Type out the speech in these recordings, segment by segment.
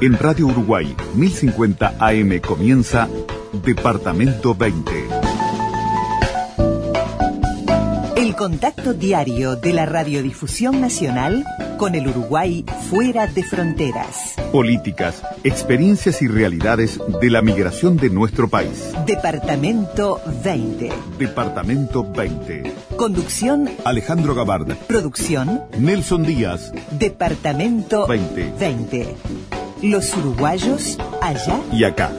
En Radio Uruguay 1050 AM comienza Departamento 20. El contacto diario de la Radiodifusión Nacional con el Uruguay fuera de fronteras. Políticas, experiencias y realidades de la migración de nuestro país. Departamento 20. Departamento 20. Conducción Alejandro Gabarda. Producción Nelson Díaz. Departamento 20. 20. Los uruguayos allá y acá.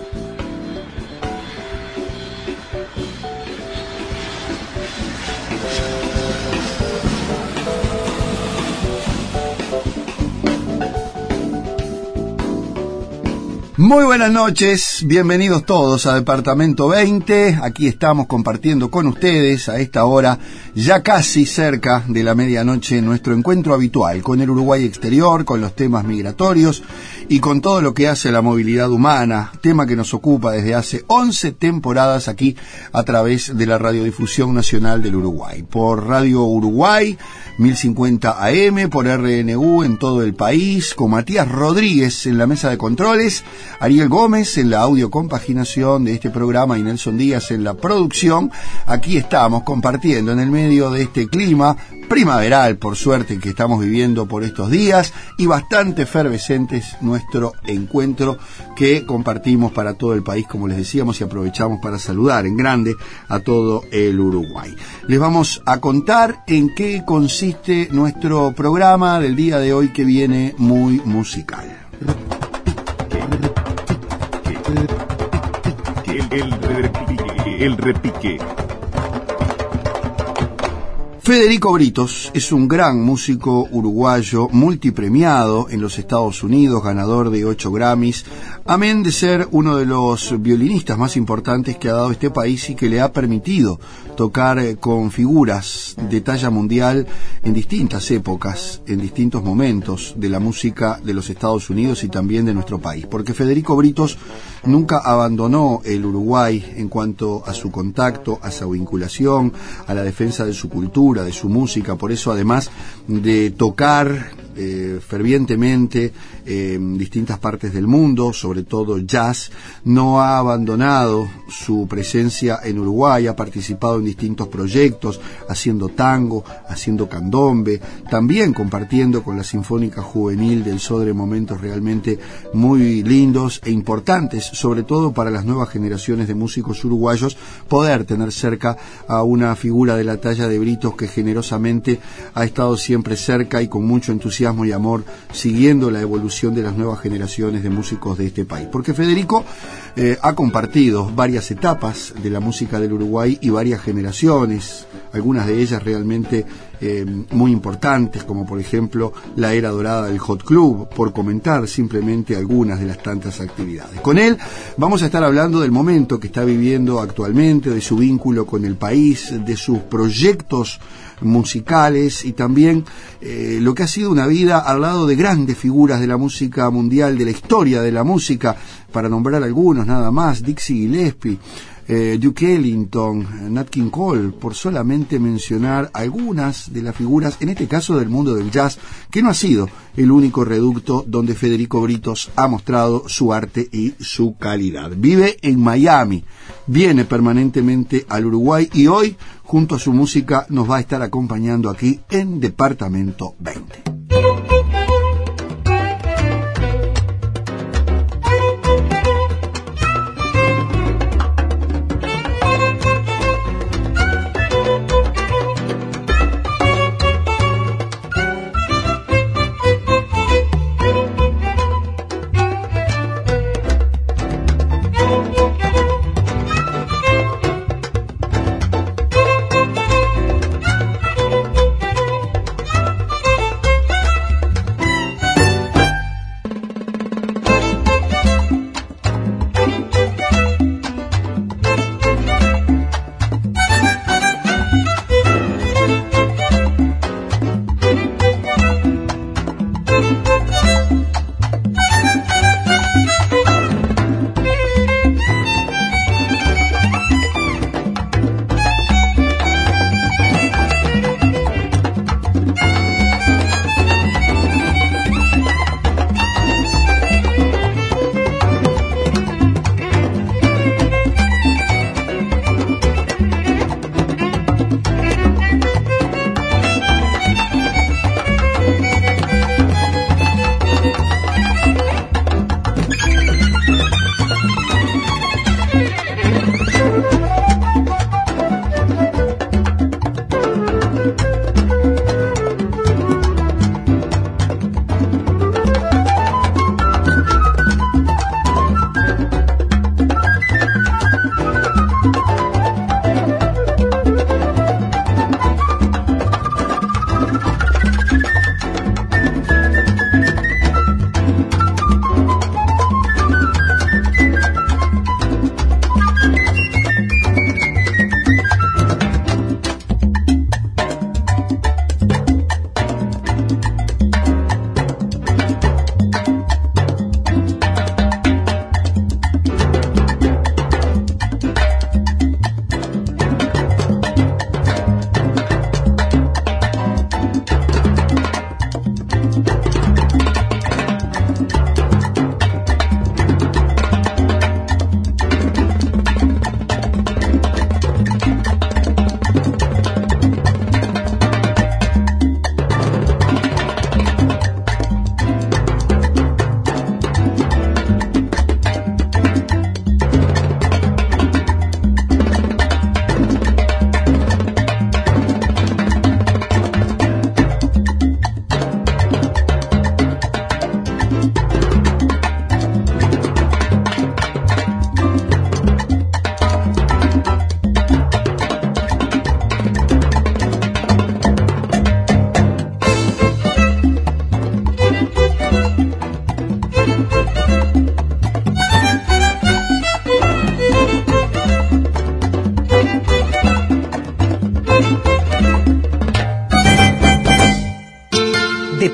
Muy buenas noches, bienvenidos todos a Departamento 20. Aquí estamos compartiendo con ustedes a esta hora, ya casi cerca de la medianoche, nuestro encuentro habitual con el Uruguay exterior, con los temas migratorios y con todo lo que hace la movilidad humana, tema que nos ocupa desde hace 11 temporadas aquí a través de la Radiodifusión Nacional del Uruguay. Por Radio Uruguay, 1050 AM, por RNU en todo el país, con Matías Rodríguez en la mesa de controles Ariel Gómez en la audio compaginación de este programa y Nelson Díaz en la producción. Aquí estamos compartiendo en el medio de este clima primaveral, por suerte, que estamos viviendo por estos días y bastante efervescentes nuestro encuentro que compartimos para todo el país, como les decíamos, y aprovechamos para saludar en grande a todo el Uruguay. Les vamos a contar en qué consiste nuestro programa del día de hoy que viene muy musical. El, repique. El repique. Federico Britos es un gran músico uruguayo multipremiado en los Estados Unidos, ganador de ocho Grammys, amén de ser uno de los violinistas más importantes que ha dado este país y que le ha permitido tocar eh, con figuras de talla mundial en distintas épocas, en distintos momentos de la música de los Estados Unidos y también de nuestro país. Porque Federico Britos nunca abandonó el Uruguay en cuanto a su contacto, a su vinculación, a la defensa de su cultura, de su música. Por eso, además de tocar eh, fervientemente en distintas partes del mundo, sobre todo jazz, no ha abandonado su presencia en Uruguay, ha participado en distintos proyectos, haciendo tango, haciendo candombe, también compartiendo con la Sinfónica Juvenil del Sodre momentos realmente muy lindos e importantes, sobre todo para las nuevas generaciones de músicos uruguayos, poder tener cerca a una figura de la talla de Britos que generosamente ha estado siempre cerca y con mucho entusiasmo y amor siguiendo la evolución de las nuevas generaciones de músicos de este país. Porque Federico eh, ha compartido varias etapas de la música del Uruguay y varias generaciones, algunas de ellas realmente eh, muy importantes, como por ejemplo la era dorada del Hot Club, por comentar simplemente algunas de las tantas actividades. Con él vamos a estar hablando del momento que está viviendo actualmente, de su vínculo con el país, de sus proyectos musicales y también eh, lo que ha sido una vida al lado de grandes figuras de la música mundial, de la historia de la música, para nombrar algunos nada más, Dixie Gillespie, eh, Duke Ellington, Nat King Cole, por solamente mencionar algunas de las figuras, en este caso del mundo del jazz, que no ha sido el único reducto donde Federico Britos ha mostrado su arte y su calidad. Vive en Miami, viene permanentemente al Uruguay y hoy, junto a su música, nos va a estar acompañando aquí en Departamento 20.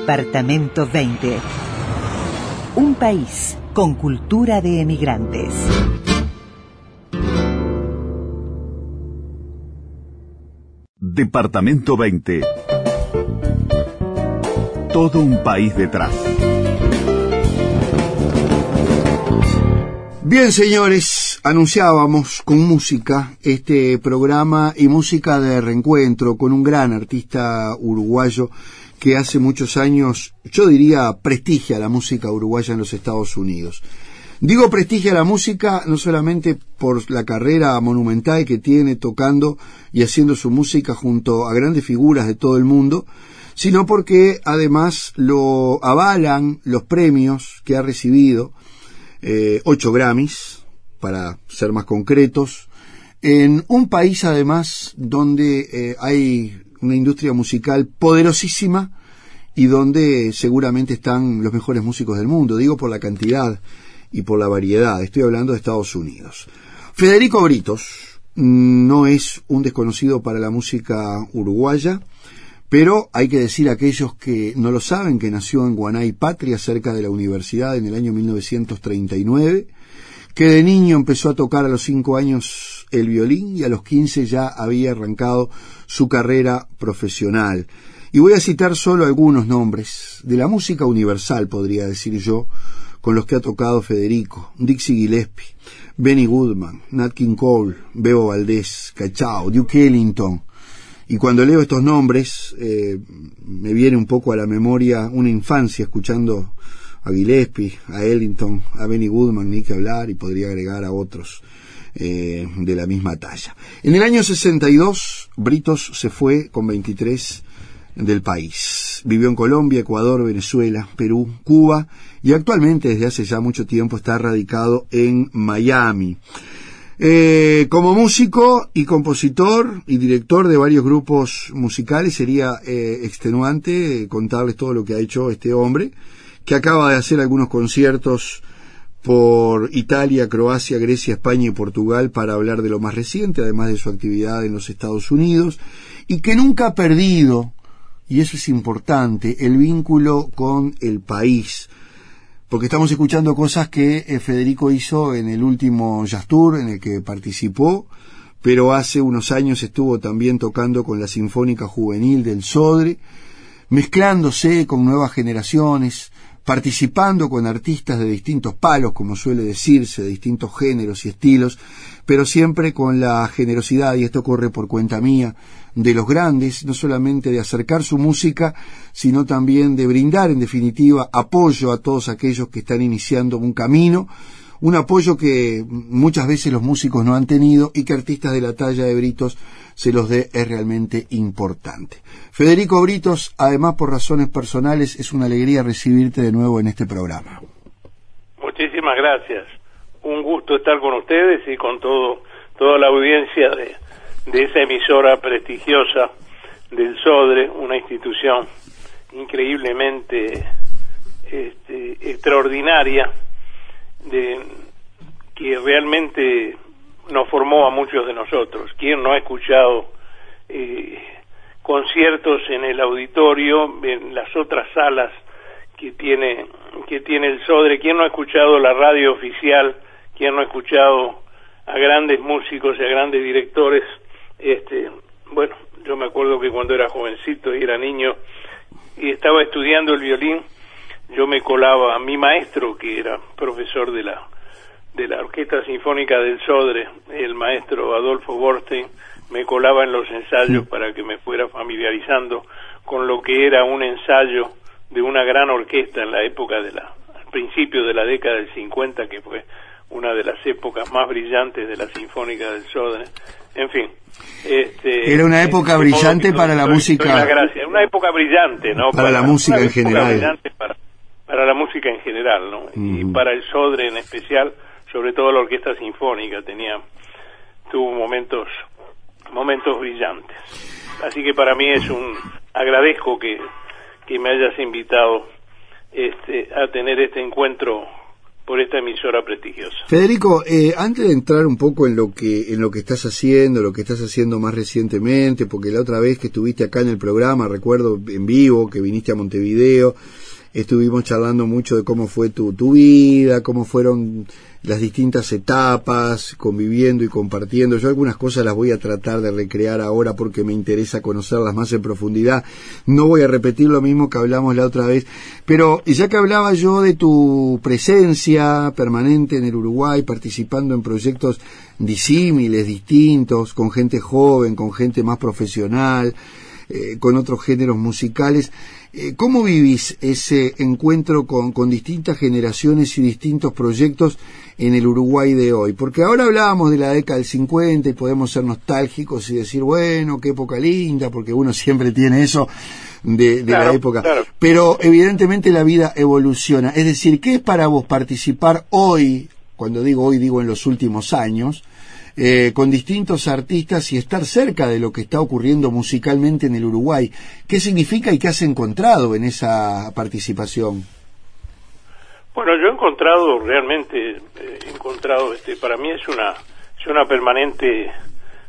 Departamento 20. Un país con cultura de emigrantes. Departamento 20. Todo un país detrás. Bien, señores, anunciábamos con música este programa y música de reencuentro con un gran artista uruguayo que hace muchos años, yo diría, prestigia la música uruguaya en los Estados Unidos. Digo prestigia la música no solamente por la carrera monumental que tiene tocando y haciendo su música junto a grandes figuras de todo el mundo, sino porque además lo avalan los premios que ha recibido, eh, ocho Grammys, para ser más concretos, en un país además donde eh, hay una industria musical poderosísima y donde seguramente están los mejores músicos del mundo, digo por la cantidad y por la variedad, estoy hablando de Estados Unidos. Federico Britos mm, no es un desconocido para la música uruguaya, pero hay que decir a aquellos que no lo saben que nació en Guanay Patria, cerca de la universidad, en el año 1939, que de niño empezó a tocar a los cinco años el violín y a los quince ya había arrancado su carrera profesional. Y voy a citar solo algunos nombres de la música universal, podría decir yo, con los que ha tocado Federico, Dixie Gillespie, Benny Goodman, Nat King Cole, Bebo Valdés, Cachao, Duke Ellington. Y cuando leo estos nombres, eh, me viene un poco a la memoria una infancia escuchando a Gillespie, a Ellington, a Benny Goodman, ni que hablar, y podría agregar a otros eh, de la misma talla. En el año 62, Britos se fue con 23 del país. Vivió en Colombia, Ecuador, Venezuela, Perú, Cuba y actualmente desde hace ya mucho tiempo está radicado en Miami. Eh, como músico y compositor y director de varios grupos musicales sería eh, extenuante contarles todo lo que ha hecho este hombre, que acaba de hacer algunos conciertos por Italia, Croacia, Grecia, España y Portugal para hablar de lo más reciente, además de su actividad en los Estados Unidos, y que nunca ha perdido, y eso es importante, el vínculo con el país, porque estamos escuchando cosas que eh, Federico hizo en el último Jazz Tour en el que participó, pero hace unos años estuvo también tocando con la Sinfónica Juvenil del Sodre, mezclándose con nuevas generaciones, participando con artistas de distintos palos, como suele decirse, de distintos géneros y estilos, pero siempre con la generosidad, y esto corre por cuenta mía, de los grandes, no solamente de acercar su música, sino también de brindar, en definitiva, apoyo a todos aquellos que están iniciando un camino, un apoyo que muchas veces los músicos no han tenido y que artistas de la talla de Britos se los dé es realmente importante. Federico Britos, además por razones personales, es una alegría recibirte de nuevo en este programa. Muchísimas gracias. Un gusto estar con ustedes y con todo toda la audiencia de, de esa emisora prestigiosa del SODRE, una institución increíblemente este, extraordinaria de que realmente nos formó a muchos de nosotros. ¿Quién no ha escuchado eh, conciertos en el auditorio, en las otras salas que tiene que tiene el Sodre? ¿Quién no ha escuchado la radio oficial? ¿Quién no ha escuchado a grandes músicos y a grandes directores? Este, bueno, yo me acuerdo que cuando era jovencito y era niño y estaba estudiando el violín, yo me colaba a mi maestro, que era profesor de la de la Orquesta Sinfónica del Sodre, el maestro Adolfo Borstein, me colaba en los ensayos para que me fuera familiarizando con lo que era un ensayo de una gran orquesta en la época de la, al principio de la década del 50, que fue una de las épocas más brillantes de la Sinfónica del Sodre. En fin. Este, era una época brillante para la música. Gracias. Una época brillante, ¿no? Para, la música en general. Para, para, la música en general, ¿no? Y para el Sodre en especial sobre todo la orquesta sinfónica tenía tuvo momentos momentos brillantes así que para mí es un agradezco que, que me hayas invitado este a tener este encuentro por esta emisora prestigiosa. Federico, eh, antes de entrar un poco en lo que en lo que estás haciendo, lo que estás haciendo más recientemente, porque la otra vez que estuviste acá en el programa, recuerdo en vivo que viniste a Montevideo, estuvimos charlando mucho de cómo fue tu, tu vida, cómo fueron las distintas etapas, conviviendo y compartiendo. Yo algunas cosas las voy a tratar de recrear ahora porque me interesa conocerlas más en profundidad. No voy a repetir lo mismo que hablamos la otra vez, pero ya que hablaba yo de tu presencia permanente en el Uruguay, participando en proyectos disímiles, distintos, con gente joven, con gente más profesional, eh, con otros géneros musicales, eh, ¿Cómo vivís ese encuentro con, con, distintas generaciones y distintos proyectos en el Uruguay de hoy? Porque ahora hablábamos de la década del 50 y podemos ser nostálgicos y decir, bueno, qué época linda, porque uno siempre tiene eso de, de la época. Claro. Pero evidentemente la vida evoluciona. Es decir, ¿qué es para vos participar hoy, cuando digo hoy digo en los últimos años, eh, con distintos artistas y estar cerca de lo que está ocurriendo musicalmente en el Uruguay. ¿Qué significa y qué has encontrado en esa participación? Bueno, yo he encontrado realmente, eh, he encontrado, este, para mí es una, es una permanente,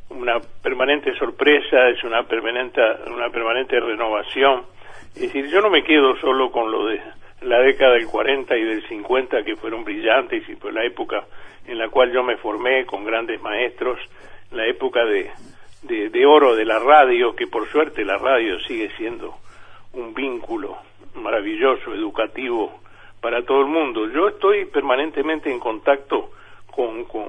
una permanente sorpresa, es una permanente, una permanente renovación. Es decir, yo no me quedo solo con lo de la década del 40 y del 50 que fueron brillantes y fue la época en la cual yo me formé con grandes maestros, la época de, de, oro de la radio, que por suerte la radio sigue siendo un vínculo maravilloso, educativo para todo el mundo. Yo estoy permanentemente en contacto con, con,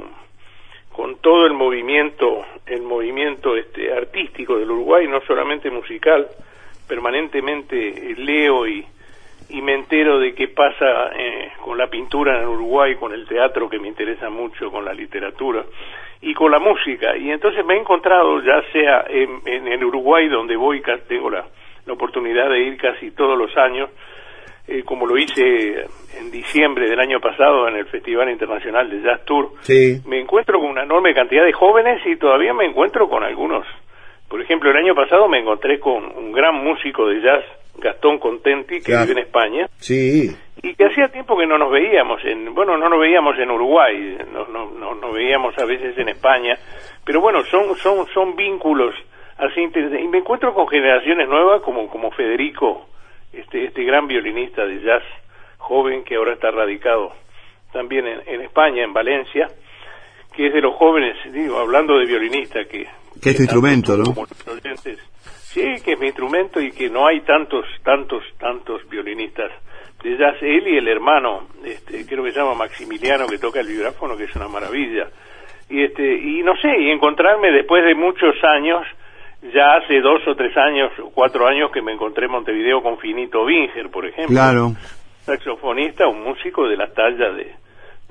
con todo el movimiento, el movimiento este, artístico del Uruguay, no solamente musical, permanentemente leo y, y me entero de qué pasa eh, con la pintura en Uruguay, con el teatro que me interesa mucho, con la literatura y con la música. Y entonces me he encontrado, ya sea en, en el Uruguay, donde voy, tengo la, la, oportunidad de ir casi todos los años, eh, como lo hice en diciembre del año pasado en el Festival Internacional de Jazz Tour, sí. me encuentro con una enorme cantidad de jóvenes y todavía me encuentro con algunos. Por ejemplo, el año pasado me encontré con un gran músico de jazz Gastón Contenti, que Claro. vive en España, Sí, y que hacía tiempo que no nos veíamos, en, bueno, no nos veíamos en Uruguay, no, no, no, nos veíamos a veces en España, pero bueno, son, son, son vínculos así interesantes. Y me encuentro con generaciones nuevas como, como Federico, este, este gran violinista de jazz joven que ahora está radicado también en, en España, en Valencia, que es de los jóvenes, digo, hablando de violinista, que... Que es tu instrumento, ¿no? como los oyentes, Sí, que es mi instrumento y que no hay tantos, tantos, tantos violinistas de jazz. Él y el hermano, este, creo que se llama Maximiliano, que toca el vibráfono, que es una maravilla. Y este, y no sé, y encontrarme después de muchos años, ya hace dos o tres años, cuatro años que me encontré en Montevideo con Finito Binger, por ejemplo. claro. Saxofonista, un músico de la talla de,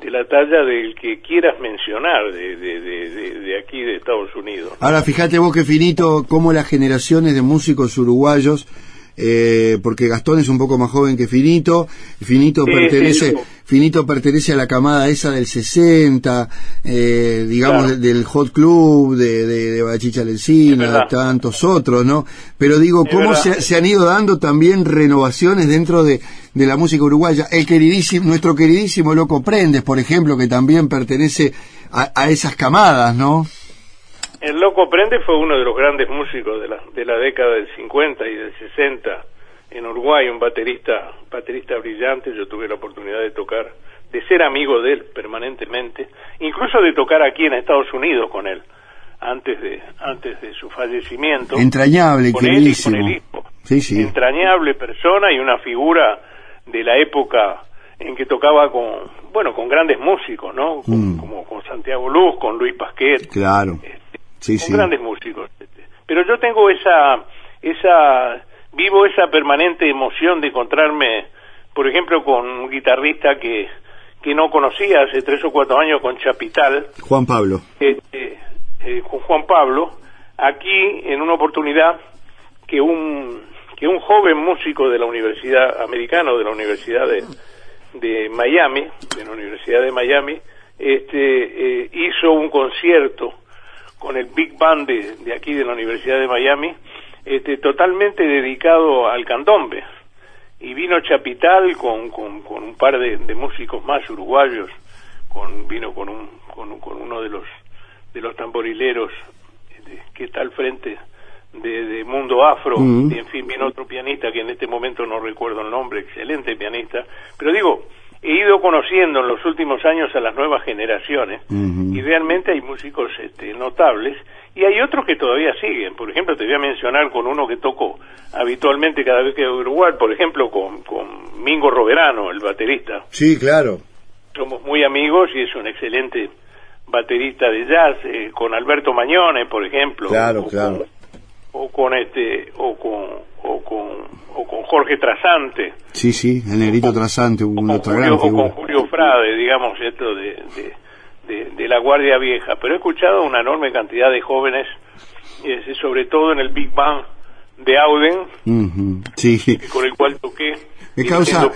de la talla del que quieras mencionar de, de, de, de, aquí de Estados Unidos. Ahora fíjate vos que finito cómo las generaciones de músicos uruguayos, eh, porque Gastón es un poco más joven que Finito, Finito pertenece, Finito pertenece a la camada esa del 60, eh, digamos Claro. del Hot Club, de, de, de Bachicha Lencina, tantos otros, ¿no? Pero digo, cómo se, se han ido dando también renovaciones dentro de, de la música uruguaya. El queridísimo, nuestro queridísimo Loco Prendes, por ejemplo, que también pertenece a, a esas camadas, ¿no? El Loco Prende fue uno de los grandes músicos de la, de la década del 50 y del 60 en Uruguay, un baterista, baterista brillante. Yo tuve la oportunidad de tocar, de ser amigo de él permanentemente, incluso de tocar aquí en Estados Unidos con él, antes de, antes de su fallecimiento. Entrañable, con él y queridísimo. con el hijo. Sí, sí. Entrañable persona y una figura de la época en que tocaba con, bueno, con grandes músicos, ¿no? Con- Mm. Como con Santiago Luz, con Luis Pasquet Claro. este, Sí, con sí. grandes músicos. este. Pero yo tengo esa, esa, vivo esa permanente emoción de encontrarme, por ejemplo, con un guitarrista que, que no conocía hace tres o cuatro años con Chapital, Juan Pablo. este, eh, con Juan Pablo, aquí en una oportunidad que un, que un joven músico de la Universidad Americana, de la Universidad de, de Miami, de la Universidad de Miami, este, eh, hizo un concierto con el Big Band de, de aquí de la Universidad de Miami, este, totalmente dedicado al candombe. y vino Chapital con, con, un par de, músicos más uruguayos, con, vino con, un, con, con uno de los, de los tamborileros que está al frente de, de Mundo Afro, y en fin, vino otro pianista que en este momento no recuerdo el nombre, excelente pianista, pero digo, he ido conociendo en los últimos años a las nuevas generaciones y realmente hay músicos este, notables y hay otros que todavía siguen. Por ejemplo, te voy a mencionar con uno que toco habitualmente cada vez que voy a Uruguay, por ejemplo, con, con Mingo Roverano, el baterista. Sí, claro. Somos muy amigos y es un excelente baterista de jazz, eh, con Alberto Mañone, por ejemplo. Claro, claro o con este o con o con o con Jorge Trasante. Sí sí el negrito Trasante un o con, Julio, o con Julio Frade digamos esto de, de, de, la Guardia Vieja. Pero he escuchado una enorme cantidad de jóvenes eh, sobre todo en el Big Bang de Auden sí. con el cual toqué me causa,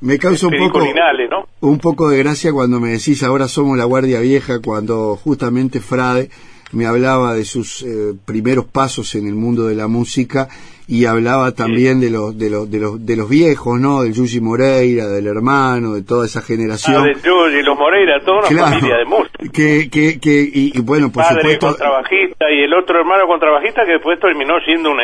me causa un poco, ¿no? un poco de gracia cuando me decís ahora somos la Guardia Vieja, cuando justamente Frade me hablaba de sus eh, primeros pasos en el mundo de la música y hablaba también de los de los de los de los viejos, ¿no? Del Yuji Moreira, del hermano, de toda esa generación. Ah, del Yuji, los Moreira, toda una familia de músicos. Que que que y, bueno, por Padre supuesto contrabajista y el otro hermano contrabajista que después terminó siendo un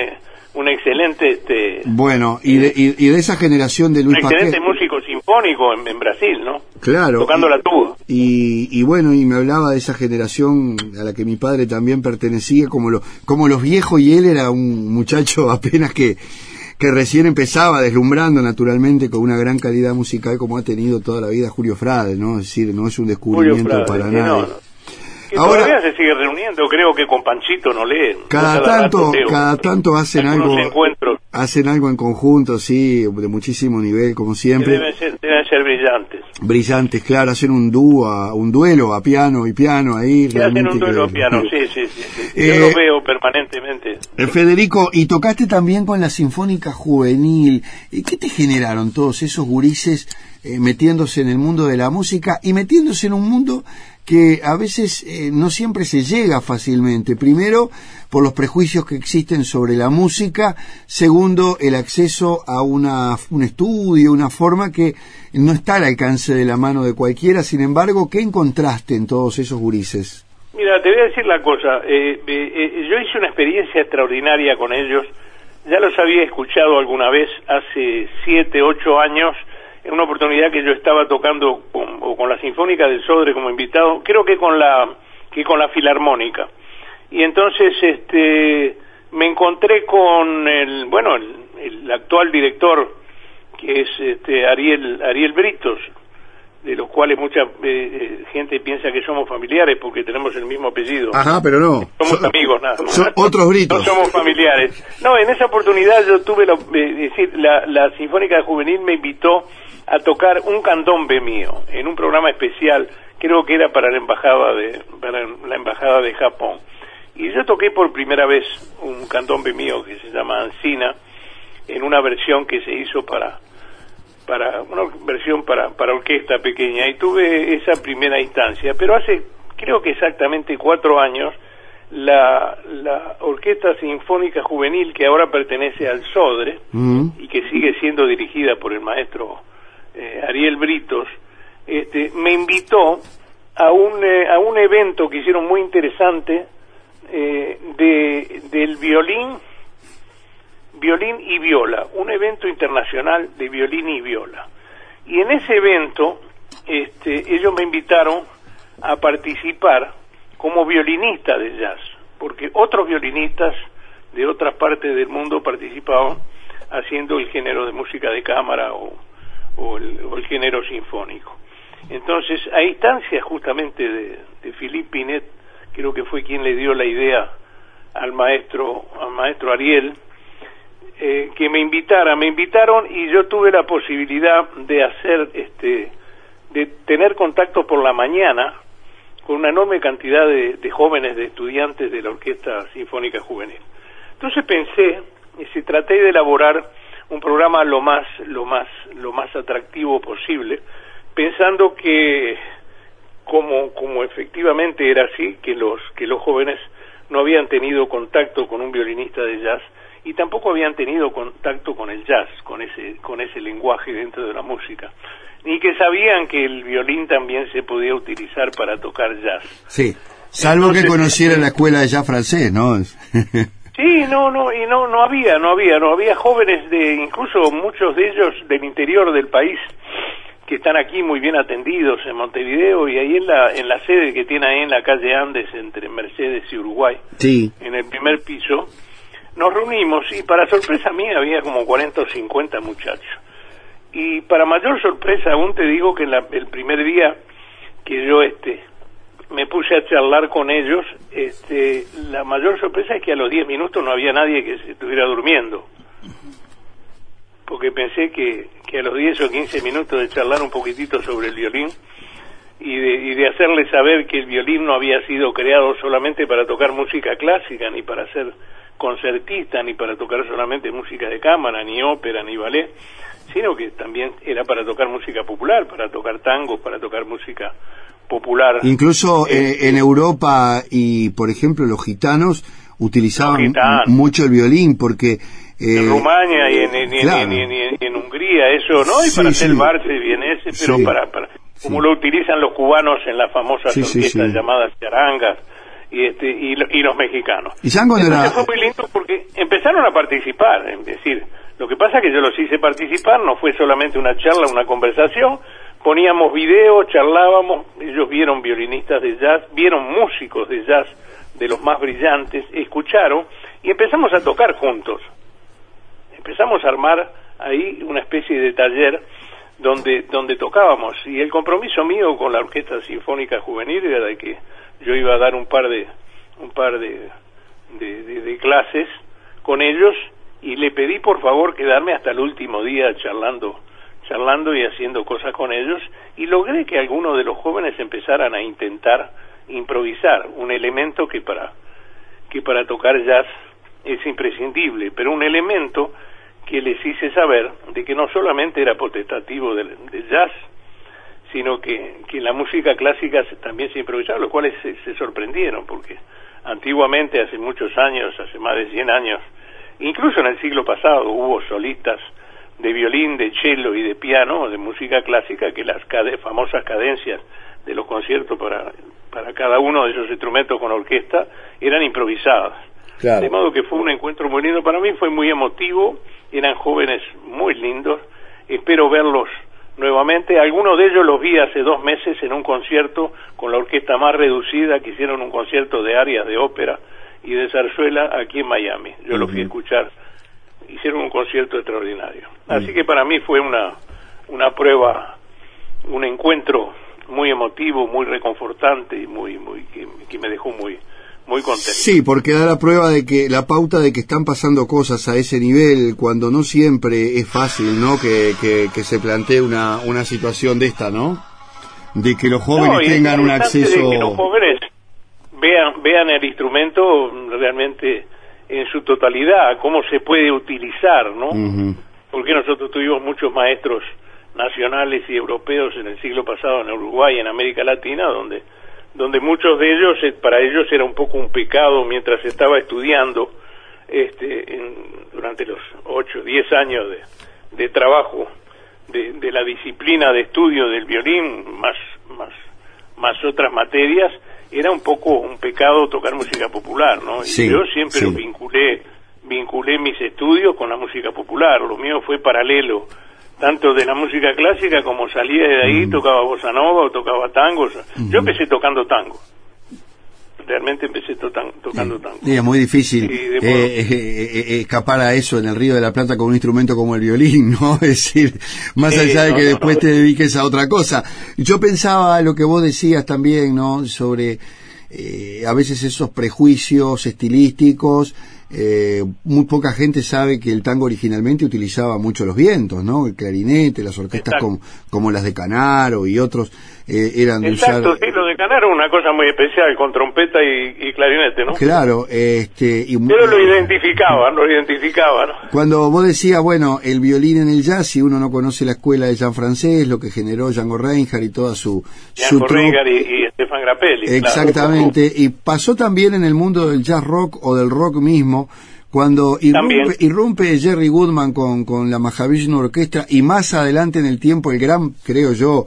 un excelente este bueno y de, y, de esa generación de Luis un excelente músico sinfónico en, Brasil no claro tocando la tuba. y, y bueno y me hablaba de esa generación a la que mi padre también pertenecía como lo como los viejos y él era un muchacho apenas que que recién empezaba deslumbrando naturalmente con una gran calidad musical como ha tenido toda la vida Julio Frade, ¿no? Es decir, no es un descubrimiento para nada Ahora, todavía se sigue reuniendo, creo que con Panchito no lee. Cada tanto, cada tanto hacen algo, hacen algo en conjunto, sí, de muchísimo nivel, como siempre. Deben ser, deben ser brillantes. Brillantes, claro, hacen un dúo, un duelo a piano y piano ahí. Sí, hacen un duelo a piano, sí, sí, sí. Yo lo eh, veo permanentemente. Eh, Federico, y tocaste también con la Sinfónica Juvenil. ¿Qué te generaron todos esos gurises eh, metiéndose en el mundo de la música y metiéndose en un mundo que a veces eh, no siempre se llega fácilmente. Primero, por los prejuicios que existen sobre la música. Segundo, el acceso a una, un estudio, una forma que no está al alcance de la mano de cualquiera. Sin embargo, ¿qué encontraste en todos esos gurises? Mira, te voy a decir la cosa. Eh, eh, yo hice una experiencia extraordinaria con ellos. Ya los había escuchado alguna vez hace siete, ocho años en una oportunidad que yo estaba tocando con, con la Sinfónica del Sodre como invitado, creo que con la que con la Filarmónica. Y entonces este me encontré con el bueno, el, actual director que es este Ariel Ariel Britos, de los cuales mucha eh, eh, gente piensa que somos familiares porque tenemos el mismo apellido. Ajá, pero no. Somos amigos, nada. Son otros britos. No somos familiares. No, en esa oportunidad yo tuve la, eh, decir, la, la Sinfónica Juvenil me invitó a tocar un candombe mío en un programa especial, creo que era para la embajada de para la embajada de Japón. Y yo toqué por primera vez un candombe mío que se llama Ancina en una versión que se hizo para para una versión para para orquesta pequeña y tuve esa primera instancia, pero hace creo que exactamente cuatro años la, la Orquesta Sinfónica Juvenil que ahora pertenece al SODRE mm. y que sigue siendo dirigida por el maestro eh, Ariel Britos, este, me invitó a un, eh, a un evento que hicieron muy interesante eh, de, del violín, violín y viola, un evento internacional de violín y viola. Y en ese evento, este, ellos me invitaron a participar como violinista de jazz, porque otros violinistas de otras partes del mundo participaban haciendo el género de música de cámara o, o el, género sinfónico. Entonces, a instancia justamente de, de Philippe Pinet, creo que fue quien le dio la idea al maestro, al maestro Ariel, eh, que me invitara, me invitaron y yo tuve la posibilidad de hacer, este, de tener contacto por la mañana con una enorme cantidad de, jóvenes, de estudiantes de la Orquesta Sinfónica Juvenil. Entonces pensé, y si traté de elaborar un programa lo más lo más lo más atractivo posible pensando que como como efectivamente era así que los que los jóvenes no habían tenido contacto con un violinista de jazz y tampoco habían tenido contacto con el jazz, con ese, con ese lenguaje dentro de la música, ni que sabían que el violín también se podía utilizar para tocar jazz. Sí, salvo que conociera la escuela de jazz francés, ¿no? Sí, no, no, y no, no había, no había, no había jóvenes de, incluso muchos de ellos del interior del país, que están aquí muy bien atendidos en Montevideo y ahí en la, en la sede que tiene ahí en la calle Andes entre Mercedes y Uruguay, sí. en el primer piso, nos reunimos y para sorpresa mía había como 40 o 50 muchachos. Y para mayor sorpresa aún te digo que el primer día que yo este me puse a charlar con ellos, este, la mayor sorpresa es que a los 10 minutos no había nadie que se estuviera durmiendo. Porque pensé que, que a los 10 o 15 minutos de charlar un poquitito sobre el violín y de, y de hacerles saber que el violín no había sido creado solamente para tocar música clásica, ni para ser concertista, ni para tocar solamente música de cámara, ni ópera, ni ballet, sino que también era para tocar música popular, para tocar tangos, para tocar música popular. Incluso eh, eh, en Europa y, por ejemplo, los gitanos utilizaban mucho el violín porque... Eh, en Rumania y en, Hungría, eso, ¿no? Y para hacer sí. viene ese, pero para, para como lo utilizan los cubanos en las famosas orquestas llamadas charangas y, este, y, los mexicanos. ¿Y Entonces fue muy lindo porque empezaron a participar, es decir, lo que pasa es que yo los hice participar, no fue solamente una charla, una conversación, poníamos videos, charlábamos, ellos vieron violinistas de jazz, vieron músicos de jazz de los más brillantes, escucharon y empezamos a tocar juntos. Empezamos a armar ahí una especie de taller donde donde tocábamos. Y el compromiso mío con la Orquesta Sinfónica Juvenil era de que yo iba a dar un par de un par de, de clases con ellos y le pedí por favor quedarme hasta el último día charlando charlando y haciendo cosas con ellos. Y logré que algunos de los jóvenes empezaran a intentar improvisar un elemento que para que para tocar jazz es imprescindible, pero un elemento que les hice saber de que no solamente era potestativo del, jazz, sino que, que la música clásica también se improvisaba, los cuales se, se, sorprendieron, porque antiguamente, hace muchos años, hace más de 100 años, incluso en el siglo pasado, hubo solistas de violín, de cello y de piano, de música clásica, que las famosas cadencias de los conciertos para, para cada uno de esos instrumentos con orquesta eran improvisadas. De modo que fue un encuentro muy lindo. Para mí, fue muy emotivo, eran jóvenes muy lindos, espero verlos nuevamente. Algunos de ellos los vi hace dos meses en un concierto con la orquesta más reducida, que hicieron un concierto de arias de ópera y de zarzuela aquí en Miami. Yo los fui a escuchar. Hicieron un concierto extraordinario. Así que para mí fue una, una prueba, un encuentro muy emotivo, muy reconfortante y muy, muy que, me dejó muy, muy contento. Sí, porque da la prueba de que la pauta de que están pasando cosas a ese nivel, cuando no siempre es fácil, ¿no? Que, que, se plantee una, una situación de esta, ¿no? De que los jóvenes tengan un acceso. De que los jóvenes vean, vean el instrumento realmente en su totalidad, cómo se puede utilizar, ¿no? Porque nosotros tuvimos muchos maestros nacionales y europeos en el siglo pasado en Uruguay, en América Latina, donde donde muchos de ellos eh, para ellos era un poco un pecado mientras estaba estudiando este durante los ocho, diez años de, de trabajo de, de, la disciplina de estudio del violín más más más otras materias era un poco un pecado tocar música popular, ¿no? y yo siempre vinculé vinculé mis estudios con la música popular, lo mío fue paralelo, tanto de la música clásica como salía de ahí, mm. tocaba bossa nova o tocaba tangos. Yo empecé tocando tango realmente empecé tocando tango. es muy difícil eh, eh, eh, escapar a eso en el Río de la Plata con un instrumento como el violín, ¿no? Es decir, más allá de que después te dediques a otra cosa. Yo pensaba lo que vos decías también, ¿no? Sobre a veces esos prejuicios estilísticos eh, muy poca gente sabe que el tango originalmente utilizaba mucho los vientos, ¿no? El clarinete, las orquestas como, las de Canaro y otros eh, eran de Exacto, sí, lo de Canaro una cosa muy especial, con trompeta y, clarinete, ¿no? Claro, este... Y, Pero lo identificaban, lo identificaban. Cuando vos decías, bueno, el violín en el jazz, si uno no conoce la escuela de Jean francés, lo que generó Django Reinhardt y toda su... Django Reinhardt y, Stefan Grappelli. Exactamente, y pasó también en el mundo del jazz rock o del rock mismo, Cuando irrumpe, irrumpe Jerry Goodman con, con la Mahavishnu Orquestra y más adelante en el tiempo el gran, creo yo,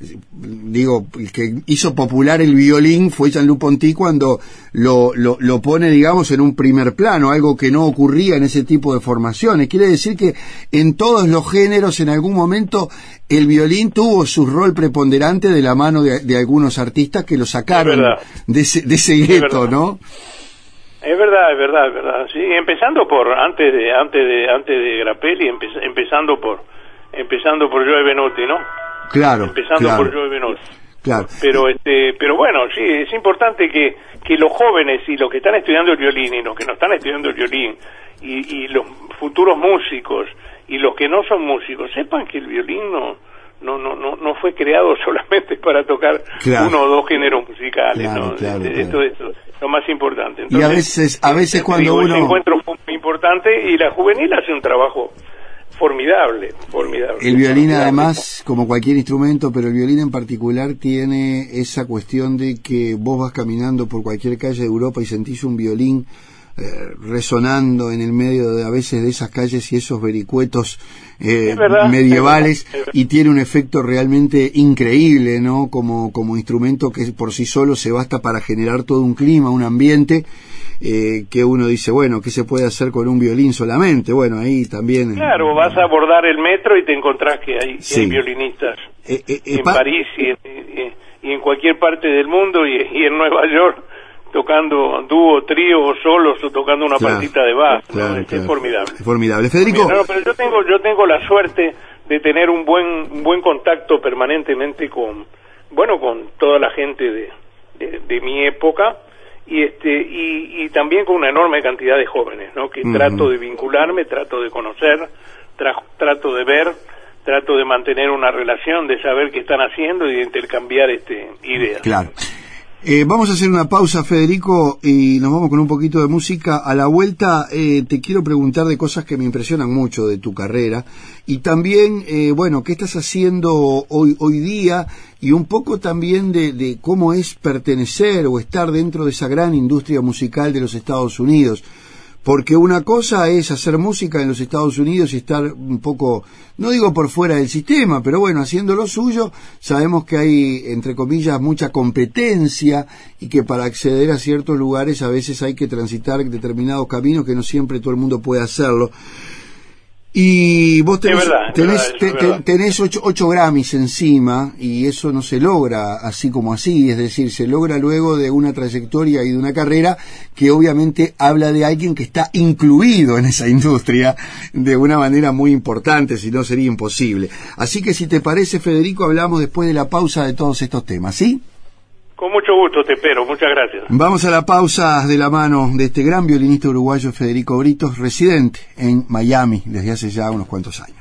digo, el que hizo popular el violín fue Jean-Luc Ponty cuando lo, lo, lo pone, digamos, en un primer plano, algo que no ocurría en ese tipo de formaciones. Quiere decir que en todos los géneros, en algún momento, el violín tuvo su rol preponderante de la mano de, de algunos artistas que lo sacaron de ese, de ese Es gueto. ¿no? Es verdad, es verdad, es verdad. Sí, empezando por antes de antes de antes de Grappelli, empe- empezando por empezando por Joe Benotti, ¿no? Claro, empezando claro, por Joe Benotti. claro. Pero este, pero bueno, sí, es importante que que los jóvenes y los que están estudiando el violín y los que no están estudiando el violín y, y los futuros músicos y los que no son músicos sepan que el violín no no no no, no fue creado solamente para tocar Claro. uno o dos géneros musicales, Claro, ¿no? claro. Esto es lo más importante. Y a veces- a veces cuando digo, uno- encuentro fue muy importante y la juvenil hace un trabajo formidable, formidable. El violín Formidable. además, como cualquier instrumento, pero el violín en particular tiene esa cuestión de que vos vas caminando por cualquier calle de Europa y sentís un violín eh, resonando en el medio de a veces de esas calles y esos vericuetos eh, Es verdad, medievales es verdad, es verdad. y tiene un efecto realmente increíble, ¿no? Como, como instrumento que por sí solo se basta para generar todo un clima, un ambiente eh, que uno dice, bueno, ¿qué se puede hacer con un violín solamente? Bueno, ahí también... Claro, vas a abordar el metro y te encontrás que hay, Sí. hay violinistas Eh, eh, eh, en pa- París y en, y- en cualquier parte del mundo y, y en Nueva York tocando dúo, trío o solos o tocando una Claro, partita de. ¿no? claro, Es, claro. es formidable. Es formidable. Federico, No, pero yo tengo yo tengo la suerte de tener un buen un buen contacto permanentemente con bueno con toda la gente de, de, de mi época y este y, y también con una enorme cantidad de jóvenes no que trato de vincularme trato de conocer tra- trato de ver trato de mantener una relación de saber qué están haciendo y de intercambiar este ideas. Claro. Eh, vamos a hacer una pausa, Federico, y nos vamos con un poquito de música. A la vuelta eh, te quiero preguntar de cosas que me impresionan mucho de tu carrera y también, eh, bueno, qué estás haciendo hoy, hoy día y un poco también de, de cómo es pertenecer o estar dentro de esa gran industria musical de los Estados Unidos. Porque una cosa es hacer música en los Estados Unidos y estar un poco, no digo por fuera del sistema, pero bueno, haciendo lo suyo, sabemos que hay, entre comillas, mucha competencia y que para acceder a ciertos lugares a veces hay que transitar determinados caminos que no siempre todo el mundo puede hacerlo. Y vos tenés, Es verdad, es tenés, es verdad. tenés ocho, ocho Grammys encima y eso no se logra así como así, es decir, se logra luego de una trayectoria y de una carrera que obviamente habla de alguien que está incluido en esa industria de una manera muy importante, si no sería imposible. Así que si te parece, Federico, hablamos después de la pausa de todos estos temas, ¿sí? Con mucho gusto te espero muchas gracias Vamos a la pausa de la mano de este gran violinista uruguayo Federico Britos, residente en Miami desde hace ya unos cuantos años.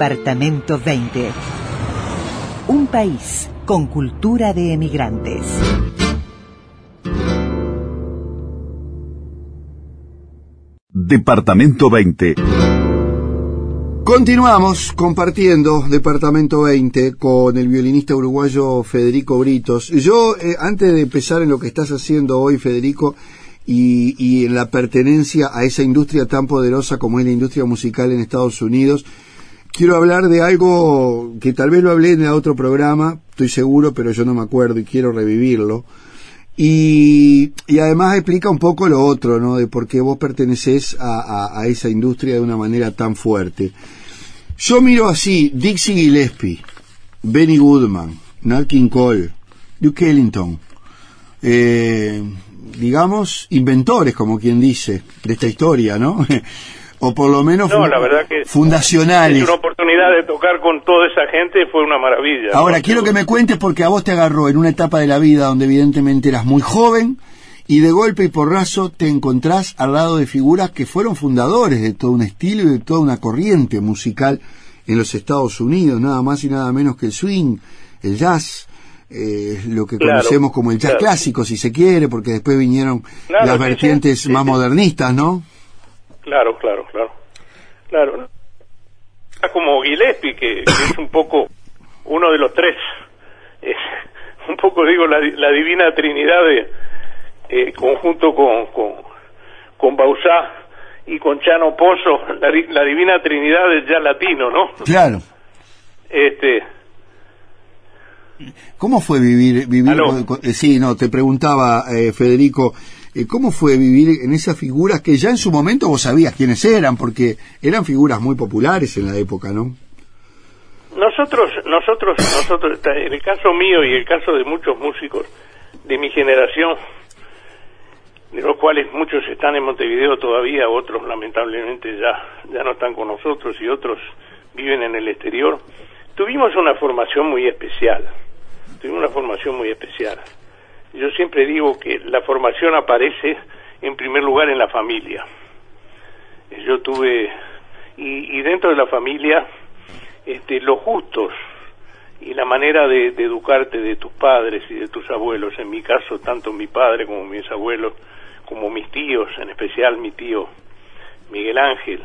Departamento 20. Un país con cultura de emigrantes. Departamento 20. Continuamos compartiendo Departamento 20 con el violinista uruguayo Federico Britos. Yo, eh, antes de empezar en lo que estás haciendo hoy, Federico, y, y, en la pertenencia a esa industria tan poderosa como es la industria musical en Estados Unidos, quiero hablar de algo que tal vez lo hablé en otro programa, estoy seguro, pero yo no me acuerdo y quiero revivirlo. Y, y, además explica un poco lo otro, ¿no? De por qué vos perteneces a, a, a, esa industria de una manera tan fuerte. Yo miro así, Dixie Gillespie, Benny Goodman, Nat King Cole, Duke Ellington, eh, digamos, inventores, como quien dice, de esta historia, ¿no? o por lo menos no, la verdad que fundacionales. Una oportunidad de tocar con toda esa gente fue una maravilla. Ahora, ¿no? quiero que me cuentes porque a vos te agarró en una etapa de la vida donde evidentemente eras muy joven y de golpe y porrazo te encontrás al lado de figuras que fueron fundadores de todo un estilo y de toda una corriente musical en los Estados Unidos, nada más y nada menos que el swing, el jazz, eh, lo que Claro, conocemos como el jazz claro. clásico, si se quiere, porque después vinieron Claro, las vertientes sí, sí, más sí. modernistas, ¿no? Claro, claro, claro. Claro. Está Como Gillespie, que, que es un poco uno de los tres. Es un poco, digo, la, la divina trinidad de eh, conjunto con, con, con Bausá y con Chano Pozo, la, la divina trinidad del jazz latino, ¿no? Claro. Este, ¿Cómo fue vivir, vivir Aló. eh, sí, no, te preguntaba eh, Federico, eh, ¿cómo fue vivir en esas figuras que ya en su momento vos sabías quiénes eran? Porque eran figuras muy populares en la época, ¿no? Nosotros, nosotros, nosotros, en el caso mío y el caso de muchos músicos de mi generación, de los cuales muchos están en Montevideo todavía, otros lamentablemente ya, ya no están con nosotros y otros viven en el exterior, tuvimos una formación muy especial, tuvimos una formación muy especial. Yo siempre digo que la formación aparece en primer lugar en la familia. Yo tuve, y, y dentro de la familia, este, los gustos y la manera de, de educarte de tus padres y de tus abuelos, en mi caso, tanto mi padre como mis abuelos, como mis tíos, en especial mi tío Miguel Ángel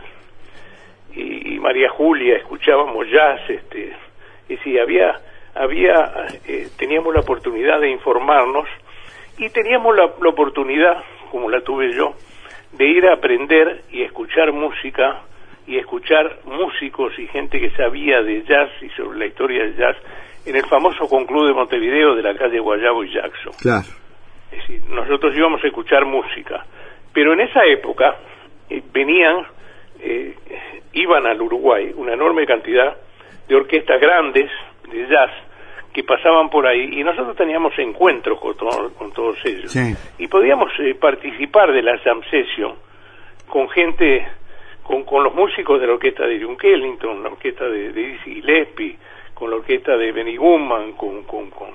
y, y María Julia, escuchábamos jazz, este, y sí, había, había, eh, teníamos la oportunidad de informarnos y teníamos la, la oportunidad, como la tuve yo, de ir a aprender y escuchar música y escuchar músicos y gente que sabía de jazz y sobre la historia del jazz en el famoso conclube de Montevideo de la calle Guayabo y Jackson. Claro. Es decir, nosotros íbamos a escuchar música, pero en esa época eh, venían, eh, iban al Uruguay una enorme cantidad de orquestas grandes de jazz que pasaban por ahí y nosotros teníamos encuentros con, to- con todos ellos Sí. y podíamos eh, participar de la jam session con gente, con, con los músicos de la orquesta de Duke Ellington, la orquesta de, de Dizzy Gillespie, con la orquesta de Benny Goodman, con, con, con,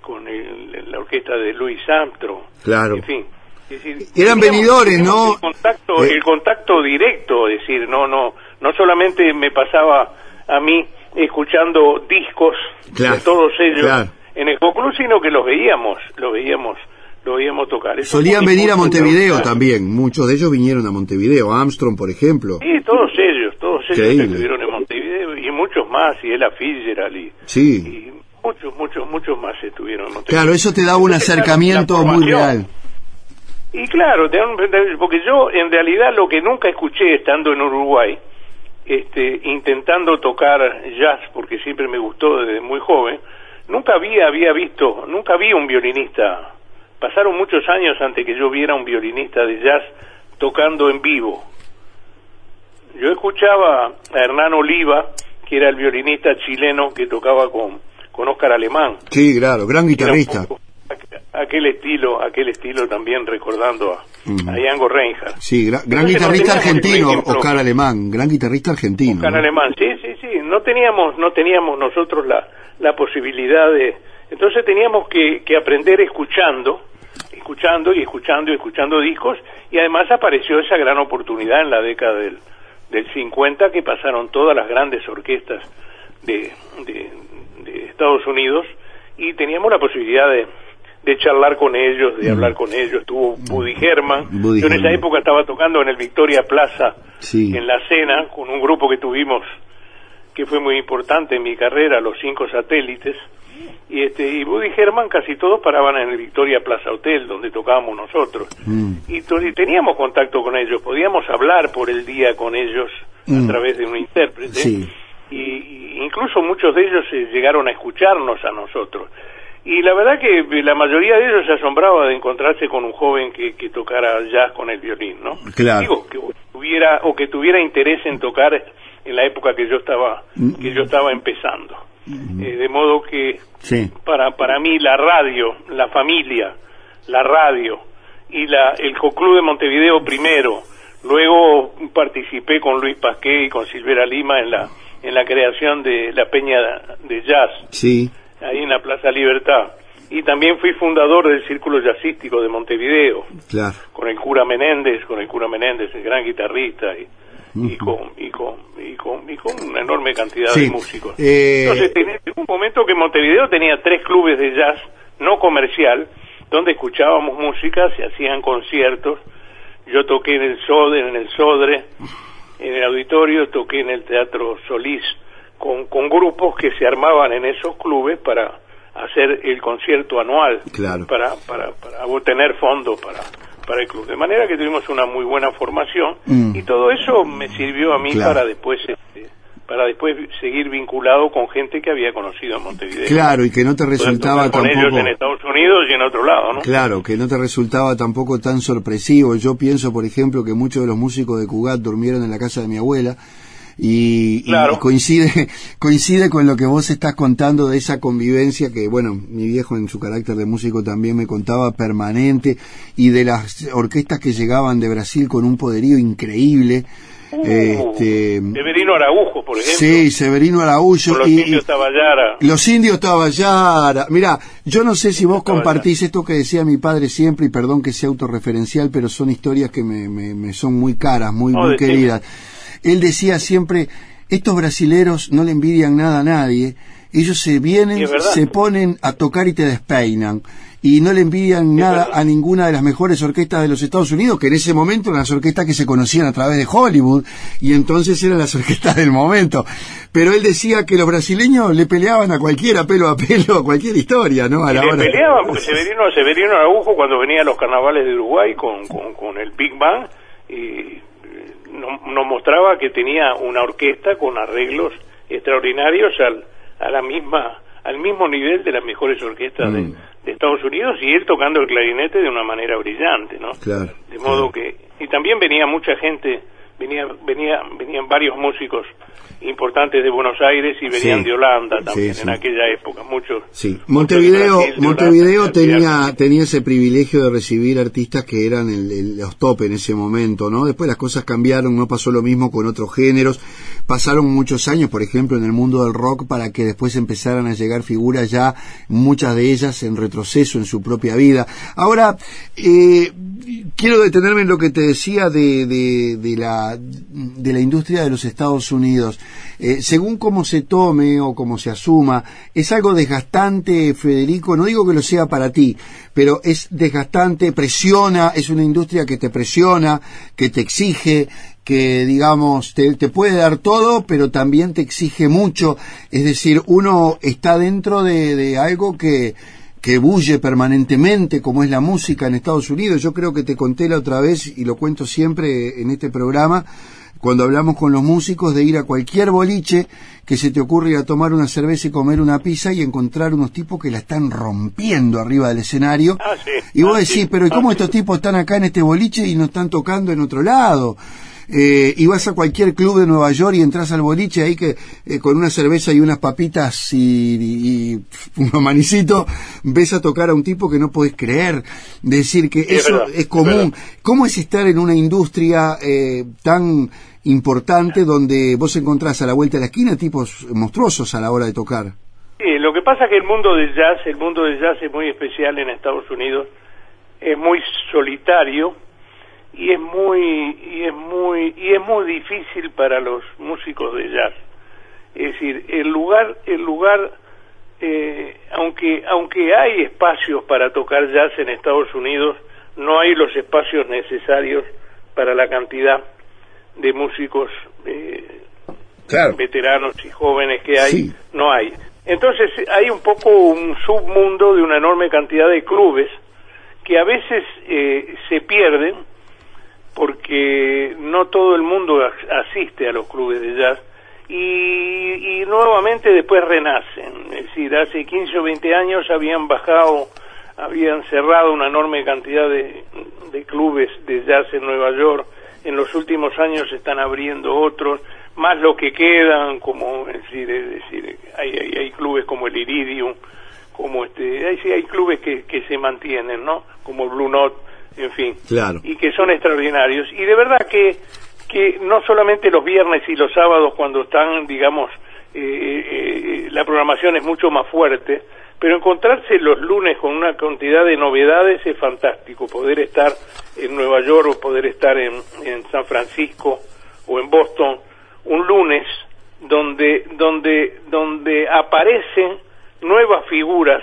con el- la orquesta de Louis Armstrong, Claro. en fin. Es decir, Eran venidores, ¿no? El contacto, Eh. el contacto directo, es decir, no, no, no solamente me pasaba a mí escuchando discos Claro, de todos ellos claro. en el club, sino que los veíamos, los veíamos, los veíamos tocar. Eso Solían venir a Montevideo también, muchos de ellos vinieron a Montevideo, Armstrong, por ejemplo. Sí, todos ellos, todos ellos Increíble. estuvieron en Montevideo y muchos más, y Ella Fitzgerald y, Sí. y muchos, muchos, muchos más estuvieron en Montevideo. Claro, eso te daba un acercamiento muy real. Y claro, porque yo en realidad lo que nunca escuché estando en Uruguay, este, intentando tocar jazz, porque siempre me gustó desde muy joven, nunca había, había visto, nunca vi un violinista. Pasaron muchos años antes que yo viera un violinista de jazz tocando en vivo. Yo escuchaba a Hernán Oliva, que era el violinista chileno que tocaba con, con Oscar Alemán. Sí, claro, gran guitarrista. Aquel estilo, aquel estilo también recordando a, Ujú. a Django Reinhardt. Sí, gra- gran Entonces, guitarrista argentino, Oscar Alemán, gran guitarrista argentino. Oscar ¿no? Alemán, sí, sí, sí, no teníamos, no teníamos nosotros la, la posibilidad de, entonces teníamos que, que aprender escuchando, escuchando y escuchando y escuchando discos, y además apareció esa gran oportunidad en la década del, del 50 que pasaron todas las grandes orquestas de, de, de Estados Unidos y teníamos la posibilidad de, de charlar con ellos, de Mm. hablar con ellos. Estuvo Buddy Herman. Buddy Yo en esa época estaba tocando en el Victoria Plaza, Sí. en la cena, con un grupo que tuvimos que fue muy importante en mi carrera, los cinco satélites. Y este y Buddy Herman casi todos paraban en el Victoria Plaza Hotel, donde tocábamos nosotros. Mm. Y, teníamos contacto con ellos, podíamos hablar por el día con ellos Mm. a través de un intérprete. Sí. Y, y incluso muchos de ellos eh, llegaron a escucharnos a nosotros. Y la verdad que eh, la mayoría de ellos se asombraba de encontrarse con un joven que, que tocara jazz con el violín, ¿no? Claro. Digo, que tuviera o que tuviera interés en tocar en la época que yo estaba que yo estaba empezando. Eh, de modo que Sí. para para mí la radio, la familia, la radio y la el Club de Montevideo primero, luego participé con Luis Pasqué y con Silvera Lima en la en la creación de la Peña de Jazz Sí. Ahí en la Plaza Libertad y también fui fundador del Círculo Jazzístico de Montevideo Claro. con el cura Menéndez, con el cura Menéndez, el gran guitarrista y, y con y con y con y con una enorme cantidad Sí. de músicos. Eh, Entonces tenía un momento que Montevideo tenía tres clubes de jazz no comercial donde escuchábamos música, se hacían conciertos. Yo toqué en el Sodre, en el Sodre, en el auditorio, toqué en el Teatro Solís con, con grupos que se armaban en esos clubes para hacer el concierto anual Claro. para, para, para obtener fondos para, para el club. De manera que tuvimos una muy buena formación Mm. y todo eso me sirvió a mí Claro. para después este, para después seguir vinculado con gente que había conocido en Montevideo. Claro, y que no te resultaba con tampoco... ellos en Estados Unidos y en otro lado, ¿no? Claro, que no te resultaba tampoco tan sorpresivo. Yo pienso, por ejemplo, que muchos de los músicos de Cugat durmieron en la casa de mi abuela y, y Claro. coincide coincide con lo que vos estás contando de esa convivencia que, bueno, mi viejo en su carácter de músico también me contaba permanente y de las orquestas que llegaban de Brasil con un poderío increíble. Uh, este, Severino Araujo, por ejemplo. sí, Severino Araújo con los y, indios Taballara. los indios Taballara. Mira, yo no sé si vos Taballara. compartís esto que decía mi padre siempre, y perdón que sea autorreferencial, pero son historias que me, me- me son muy caras, muy, No, muy queridas. Él decía siempre, estos brasileros no le envidian nada a nadie, ellos se vienen, se ponen a tocar y te despeinan. Y no le envidian nada verdad. a ninguna de las mejores orquestas de los Estados Unidos, que en ese momento eran las orquestas que se conocían a través de Hollywood, y entonces eran las orquestas del momento. Pero él decía que los brasileños le peleaban a cualquiera, pelo a pelo, a cualquier historia, ¿no? A Y la le hora. peleaban porque Severino, Severino Araujo cuando venía a los carnavales de Uruguay con, con, con el Big Bang y nos, nos mostraba que tenía una orquesta con arreglos extraordinarios al, a la misma al mismo nivel de las mejores orquestas de, Mm. de Estados Unidos y él tocando el clarinete de una manera brillante, ¿no? Claro, De modo claro. que y también venía mucha gente, venía venía venían varios músicos importantes de Buenos Aires y venían Sí. de Holanda también Sí, en aquella época, muchos Sí, Montevideo, Montevideo Holanda, tenía, tenía ese privilegio de recibir artistas que eran el- el- los top en ese momento, ¿no? Después las cosas cambiaron, no pasó lo mismo con otros géneros, pasaron muchos años, por ejemplo, en el mundo del rock para que después empezaran a llegar figuras ya, muchas de ellas en retroceso en su propia vida. Ahora, eh, quiero detenerme en lo que te decía de, de, de la, de la industria de los Estados Unidos. Eh, según cómo se tome o cómo se asuma, es algo desgastante, Federico, no digo que lo sea para ti, pero es desgastante, presiona, es una industria que te presiona, que te exige, que digamos te, te puede dar todo, pero también te exige mucho. Es decir, uno está dentro de, de algo que, que bulle permanentemente, como es la música en Estados Unidos. Yo creo que te conté la otra vez, y lo cuento siempre en este programa, cuando hablamos con los músicos de ir a cualquier boliche que se te ocurre ir a tomar una cerveza y comer una pizza y encontrar unos tipos que la están rompiendo arriba del escenario. Ah, sí. Y vos Ah, decís, sí. pero ¿y cómo Ah, estos tipos están acá en este boliche y no están tocando en otro lado? Eh, y vas a cualquier club de Nueva York y entras al boliche ahí que eh, con una cerveza y unas papitas y, y- y un manicito ves a tocar a un tipo que no podés creer. Decir que es eso verdad, es común. ¿Cómo es estar en una industria eh, tan importante donde vos encontrás a la vuelta de la esquina tipos monstruosos a la hora de tocar? Sí, lo que pasa es que el mundo del jazz, el mundo del jazz es muy especial en Estados Unidos, es muy solitario y es muy y es muy y es muy difícil para los músicos de jazz. Es decir el lugar el lugar eh, aunque aunque hay espacios para tocar jazz en Estados Unidos no hay los espacios necesarios para la cantidad de músicos eh, veteranos y jóvenes que hay. No hay. Entonces hay un poco un submundo de una enorme cantidad de clubes que a veces eh, se pierden porque no todo el mundo asiste a los clubes de jazz y, nuevamente después renacen. Es decir, hace 15 o 20 años habían bajado, habían cerrado una enorme cantidad de, clubes de jazz en Nueva York. En los últimos años se están abriendo otros, más lo que quedan, como es decir, decir hay, hay, clubes como el Iridium, como este, hay, hay clubes que, que se mantienen, ¿no? Como el Blue Note en fin, claro. y que son extraordinarios. Y de verdad que, que no solamente los viernes y los sábados cuando están, digamos, eh, eh, la programación es mucho más fuerte, pero encontrarse los lunes con una cantidad de novedades es fantástico. Poder estar en Nueva York o poder estar en, en San Francisco o en Boston un lunes donde, donde, donde aparecen nuevas figuras,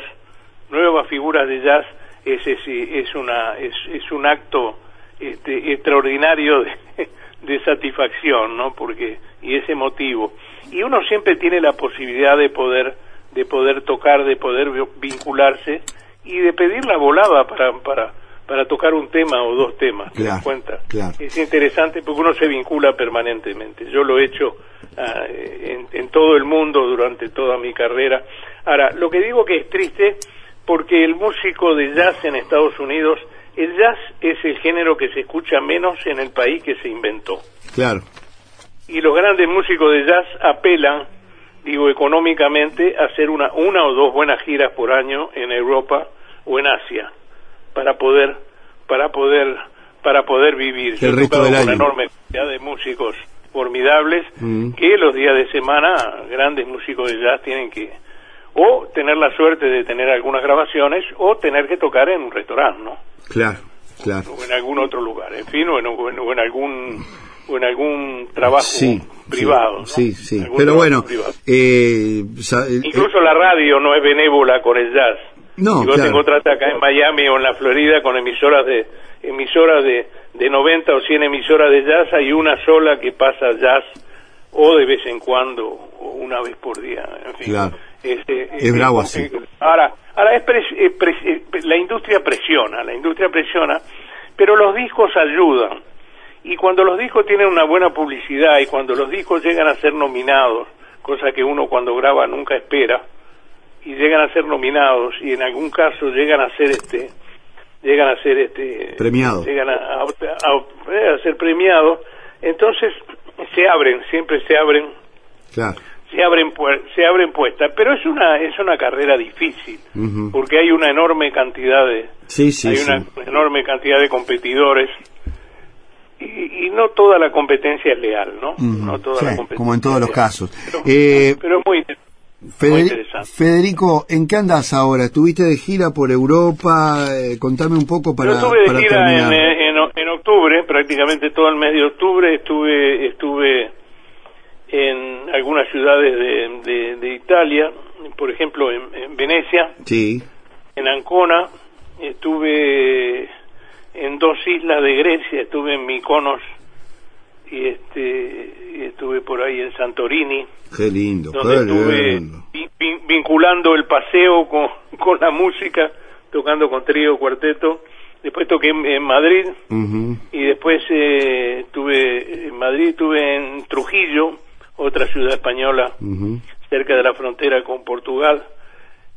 nuevas figuras de jazz ese sí es una es, es un acto este, extraordinario de, satisfacción no porque y ese motivo y uno siempre tiene la posibilidad de poder de poder tocar de poder vincularse y de pedir la volada para para para tocar un tema o dos temas claro, cuenta claro. es interesante porque uno se vincula permanentemente. Yo lo he hecho ah, en, en todo el mundo durante toda mi carrera. Ahora lo que digo que es triste porque el músico de jazz en Estados Unidos, el jazz es el género que se escucha menos en el país que se inventó. Claro. Y los grandes músicos de jazz apelan, digo, económicamente a hacer una, una o dos buenas giras por año en Europa o en Asia para poder, para poder, para poder vivir. El resto del una enorme cantidad de músicos formidables Mm. que los días de semana grandes músicos de jazz tienen que o tener la suerte de tener algunas grabaciones o tener que tocar en un restaurante, ¿no? Claro, claro. O en algún otro lugar, en fin, o en, o en, algún o en algún trabajo Sí, privado. ¿no? Sí, sí. Pero bueno, eh, eh, Incluso la radio no es benévola con el jazz. No, si vos claro. te encontraste acá en Miami o en la Florida con emisoras de emisoras de, de 90 o 100 emisoras de jazz, hay una sola que pasa jazz o de vez en cuando o una vez por día. En fin, Claro. Este, Es bravo así. eh, Ahora, ahora es pres- eh, pres- eh, la industria presiona, la industria presiona, pero los discos ayudan. Y cuando los discos tienen una buena publicidad y cuando los discos llegan a ser nominados, cosa que uno cuando graba nunca espera, y llegan a ser nominados y en algún caso llegan a ser este llegan a ser este Premiados. llegan a, a- a- a ser premiados entonces se abren siempre se abren claro. se abren se abren puestas pero es una es una carrera difícil Ujú. porque hay una enorme cantidad de Sí, sí, hay sí. una enorme cantidad de competidores y, y no toda la competencia es leal no Ujú. no toda la competencia como en todos los casos. pero, Eh, pero es muy Federi- Federico, ¿en qué andas ahora? ¿Estuviste de gira por Europa? Eh, contame un poco para, Yo estuve de para gira en, eh, en, octubre, prácticamente todo el mes de octubre. Estuve estuve en algunas ciudades de, de- de Italia, por ejemplo en, en Venecia, Sí, en Ancona. Estuve en dos islas de Grecia, estuve en Mykonos y este y estuve por ahí en Santorini qué lindo, donde qué estuve lindo. vin- vin- vinculando el paseo con, con la música, tocando con trío, cuarteto. Después toqué en, en Madrid y después eh, estuve en Madrid, estuve en Trujillo, otra ciudad española cerca de la frontera con Portugal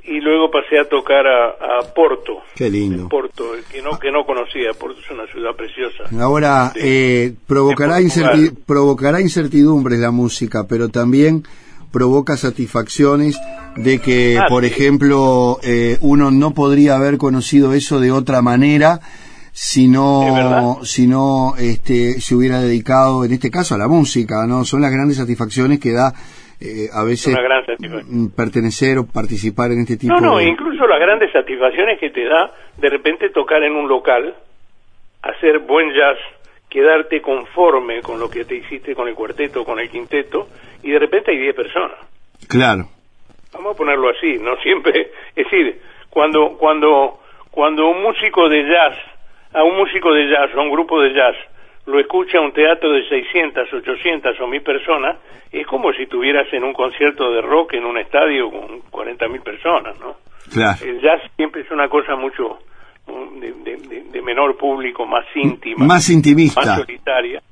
y luego pasé a tocar a, a Porto. Qué lindo. Porto, que no que no conocía. Porto es una ciudad preciosa. Ahora, de- eh, provocará, provocará incertidumbres la música, pero también provoca satisfacciones de que, Ah, por sí. ejemplo, eh, uno no podría haber conocido eso de otra manera si no, si no este, se hubiera dedicado, en este caso, a la música, ¿no? Son las grandes satisfacciones que da eh, a veces satisfacción. mm, pertenecer o participar en este tipo No, no, de... incluso las grandes satisfacciones que te da de repente tocar en un local, hacer buen jazz quedarte conforme con lo que te hiciste con el cuarteto, con el quinteto, y de repente hay 10 personas. Claro. Vamos a ponerlo así, no siempre, es decir, cuando cuando cuando un músico de jazz, a un músico de jazz, a un grupo de jazz, lo escucha un teatro de 600, 800 o 1000 personas, es como si tuvieras en un concierto de rock en un estadio con 40.000 personas, ¿no? Claro. El jazz siempre es una cosa mucho de, de- de menor público, más íntima, Más intimista. más solitaria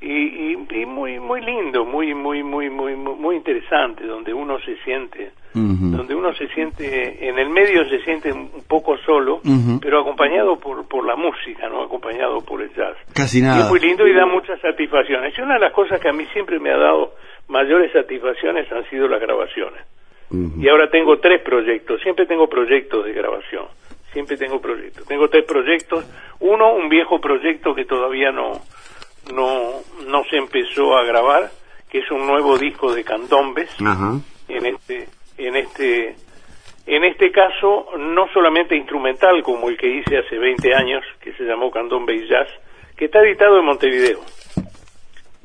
y, y- y muy muy lindo, muy muy muy muy muy muy interesante, donde uno se siente, Donde uno se siente en el medio se siente un poco solo, pero acompañado por por la música, no acompañado por el jazz. Casi Y es nada. muy lindo y da muchas satisfacciones. Y una de las cosas que a mí siempre me ha dado mayores satisfacciones han sido las grabaciones. Y ahora tengo tres proyectos, siempre tengo proyectos de grabación, siempre tengo proyectos. Tengo tres proyectos, uno un viejo proyecto que todavía no no no se empezó a grabar, que es un nuevo disco de candombes Ajá. en este en este en este caso no solamente instrumental como el que hice hace 20 años que se llamó Candombe y Jazz que está editado en Montevideo.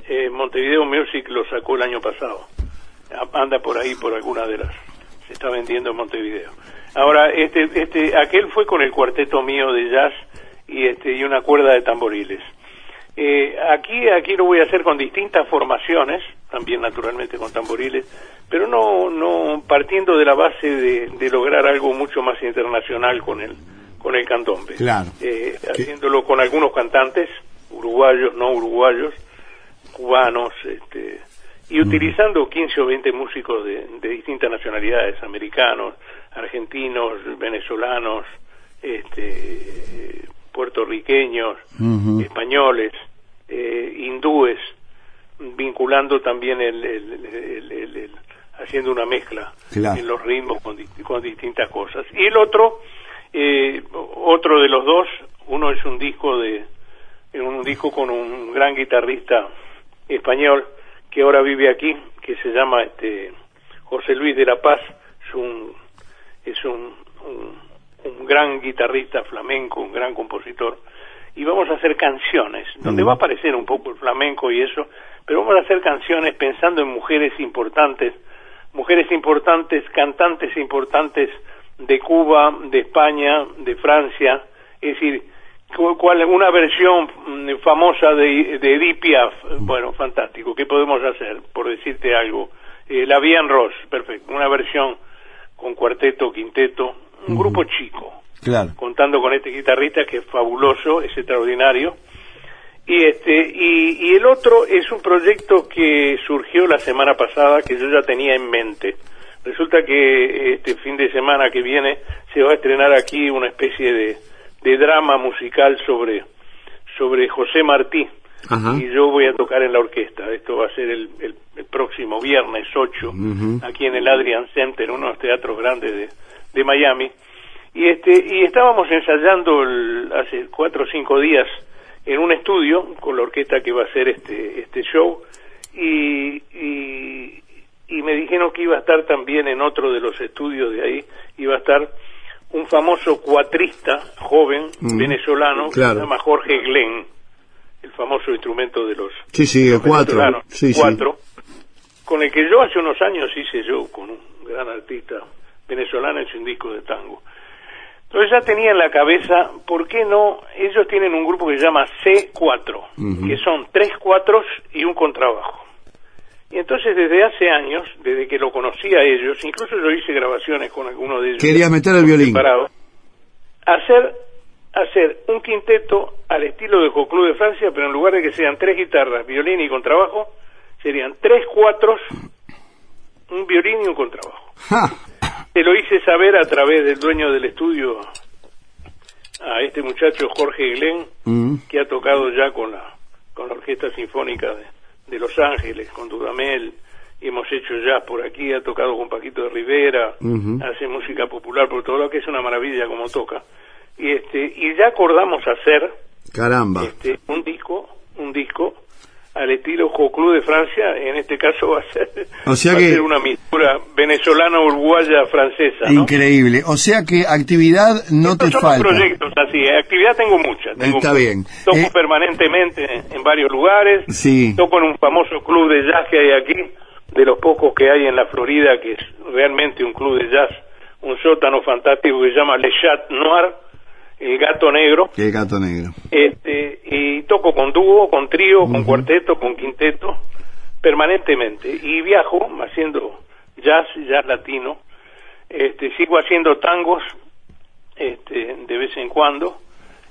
Eh, Montevideo Music lo sacó el año pasado. Anda por ahí por alguna de las se está vendiendo en Montevideo. Ahora este este aquel fue con el cuarteto mío de jazz y este y una cuerda de tamboriles eh, aquí, aquí lo voy a hacer con distintas formaciones, también naturalmente con tamboriles, pero no, no partiendo de la base de, de lograr algo mucho más internacional con el, con el candombe. Claro. Eh, haciéndolo con algunos cantantes, uruguayos, no uruguayos, cubanos, este, y utilizando 15 o 20 músicos de, de distintas nacionalidades, americanos, argentinos, venezolanos, este, puertorriqueños, españoles, eh, hindúes, vinculando también el, el- el- el- haciendo una mezcla Claro. en los ritmos con, con distintas cosas. Y el otro, eh, otro de los dos, uno es un disco de un disco con un gran guitarrista español que ahora vive aquí, que se llama este José Luis de la Paz, es un es un, un, un gran guitarrista flamenco, un gran compositor, y vamos a hacer canciones, donde va a aparecer un poco el flamenco y eso, pero vamos a hacer canciones pensando en mujeres importantes, mujeres importantes, cantantes importantes de Cuba, de España, de Francia, es decir, cu- cual, una versión mm, famosa de, de Edith Piaf, bueno, fantástico, ¿qué podemos hacer? Por decirte algo, eh, La Bien Ross, perfecto, una versión con cuarteto, quinteto, un grupo chico, Claro. contando con este guitarrista que es fabuloso, es extraordinario. Y este y, y el otro es un proyecto que surgió la semana pasada que yo ya tenía en mente. Resulta que este fin de semana que viene se va a estrenar aquí una especie de, de drama musical sobre sobre José Martí Ajá. y yo voy a tocar en la orquesta. Esto va a ser el, el- el próximo viernes 8 Ujú. aquí en el Adrian Center, uno de los teatros grandes de, de Miami. Y este y estábamos ensayando el- hace cuatro o cinco días en un estudio con la orquesta que va a hacer este este show y, y y me dijeron que iba a estar también en otro de los estudios de ahí iba a estar un famoso cuatrista joven Mm, venezolano que claro. se llama Jorge Glenn el famoso instrumento de los Sí, sí, los cuatro. sí. cuatro, con el que yo hace unos años hice yo con un gran artista venezolano en un disco de tango. Entonces ya tenía en la cabeza, ¿por qué no? Ellos tienen un grupo que se llama C4, Ujú. que son tres cuatros y un contrabajo. Y entonces desde hace años, desde que lo conocía a ellos, incluso yo hice grabaciones con algunos de ellos. Quería meter el violín. separado, hacer hacer un quinteto al estilo de Club de Francia, pero en lugar de que sean tres guitarras, violín y contrabajo, serían tres cuatros, un violín y un contrabajo. Ja. Se lo hice saber a través del dueño del estudio, a este muchacho Jorge Glenn, Mm. que ha tocado ya con la, con la Orquesta Sinfónica de, de Los Ángeles, con Dudamel, y hemos hecho jazz por aquí, ha tocado con Paquito de Rivera, hace música popular por todo lo que es una maravilla como toca. Y este y ya acordamos hacer Caramba. este un disco, un disco al estilo Club de Francia, en este caso va a ser, O sea va a que- ser una mistura venezolana-uruguaya-francesa. ¿no? Increíble. O sea que actividad no Estos te son falta. proyectos así, actividad tengo mucha. tengo Está mucha. bien. Toco Eh, permanentemente en varios lugares, Sí. toco en un famoso club de jazz que hay aquí, de los pocos que hay en la Florida, que es realmente un club de jazz, un sótano fantástico que se llama Le Chat Noir, el gato negro. Qué gato negro. Este, y toco con dúo, con trío, con cuarteto, con quinteto, permanentemente. Y viajo haciendo jazz, jazz latino. Este, sigo haciendo tangos este, de vez en cuando.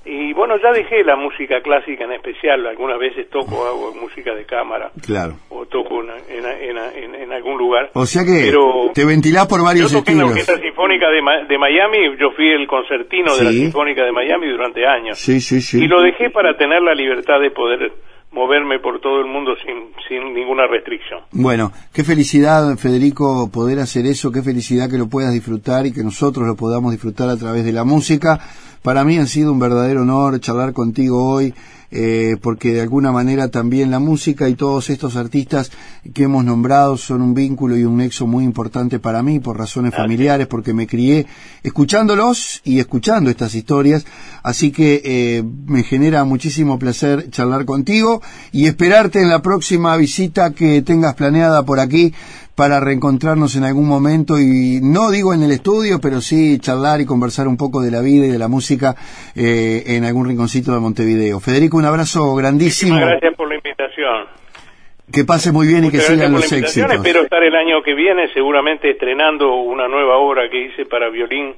Y bueno, ya dejé la música clásica en especial. Algunas veces toco, hago música de cámara Claro. o toco en, en, en- algún lugar. O sea que Pero te ventilás por yo varios toqué en la estilos. Orquesta Sinfónica de, de Miami, yo fui el concertino de la. Sinfónica de Miami durante años. Sí, sí, sí. Y lo dejé para tener la libertad de poder moverme por todo el mundo sin, sin ninguna restricción. Bueno, qué felicidad, Federico, poder hacer eso, qué felicidad que lo puedas disfrutar y que nosotros lo podamos disfrutar a través de la música. Para mí ha sido un verdadero honor charlar contigo hoy, eh, porque de alguna manera también la música y todos estos artistas que hemos nombrado son un vínculo y un nexo muy importante para mí por razones familiares, porque me crié escuchándolos y escuchando estas historias, así que eh, me genera muchísimo placer charlar contigo y esperarte en la próxima visita que tengas planeada por aquí para reencontrarnos en algún momento y no digo en el estudio, pero sí charlar y conversar un poco de la vida y de la música eh, en algún rinconcito de Montevideo. Federico, un abrazo grandísimo. Muchísimas gracias por la invitación. Que pase muy bien y que Muchas sigan los éxitos. Espero estar el año que viene seguramente estrenando una nueva obra que hice para violín,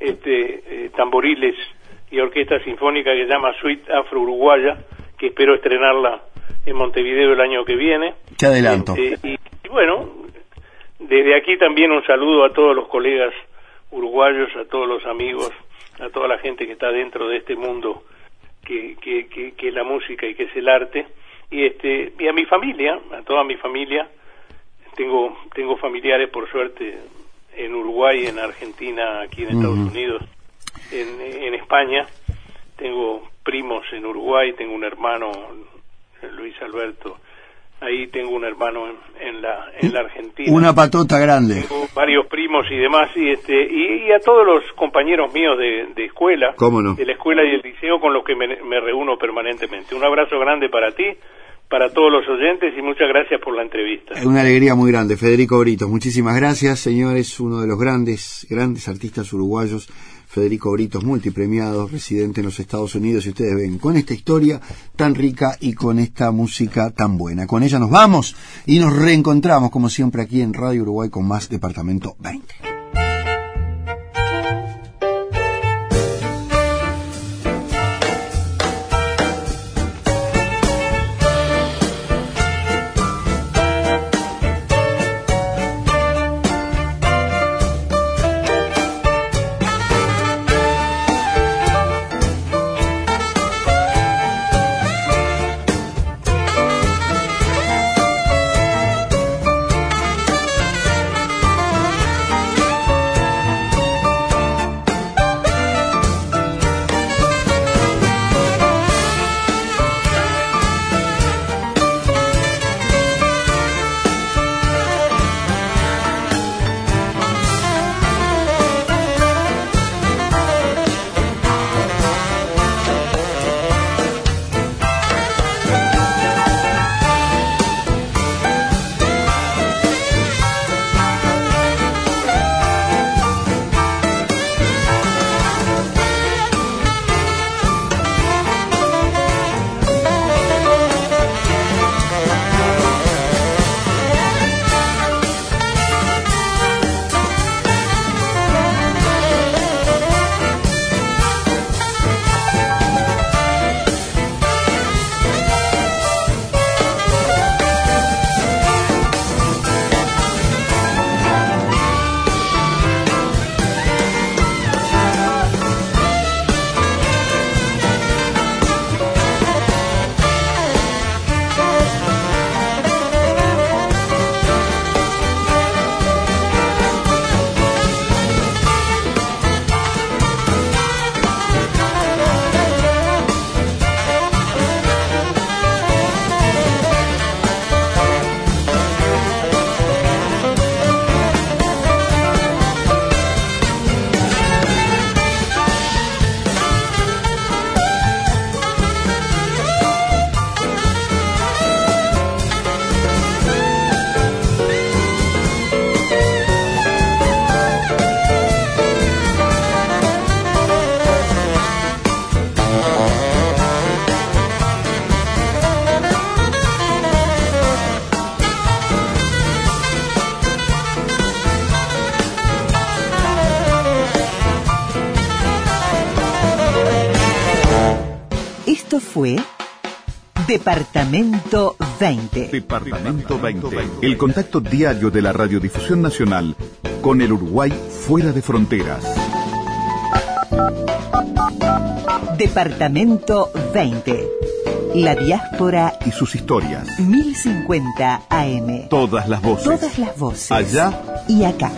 este, eh, tamboriles y orquesta sinfónica que se llama Suite Afro Uruguaya, que espero estrenarla en Montevideo el año que viene. Te adelanto. Este, y, y bueno, desde aquí también un saludo a todos los colegas uruguayos, a todos los amigos, a toda la gente que está dentro de este mundo que, que, que, que es la música y que es el arte y este y a mi familia, a toda mi familia. Tengo tengo familiares por suerte en Uruguay, en Argentina, aquí en Estados. Unidos, en, en España. Tengo primos en Uruguay, tengo un hermano Luis Alberto. Ahí tengo un hermano en, en la en la Argentina Una patota grande. tengo varios primos y demás y este y, y a todos los compañeros míos de, de escuela ¿Cómo no? de la escuela y el liceo con los que me, me reúno permanentemente un abrazo grande para ti para todos los oyentes y muchas gracias por la entrevista Una alegría muy grande, Federico Brito. Muchísimas gracias, señores. Uno de los grandes, grandes artistas uruguayos, Federico Britos, multipremiado, residente en los Estados Unidos. Y ustedes ven, con esta historia tan rica y con esta música tan buena. Con ella nos vamos y nos reencontramos, como siempre, aquí en Radio Uruguay con más Departamento 20. Departamento 20. Departamento 20. El contacto diario de la Radiodifusión Nacional con el Uruguay fuera de fronteras. Departamento 20. La diáspora Y sus historias. 1050 AM. Todas las voces. Todas las voces. Allá y acá.